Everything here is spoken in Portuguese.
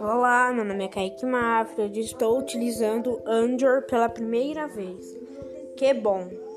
Olá, meu nome é Kaique Mafra. e estou utilizando Android pela primeira vez. Que bom!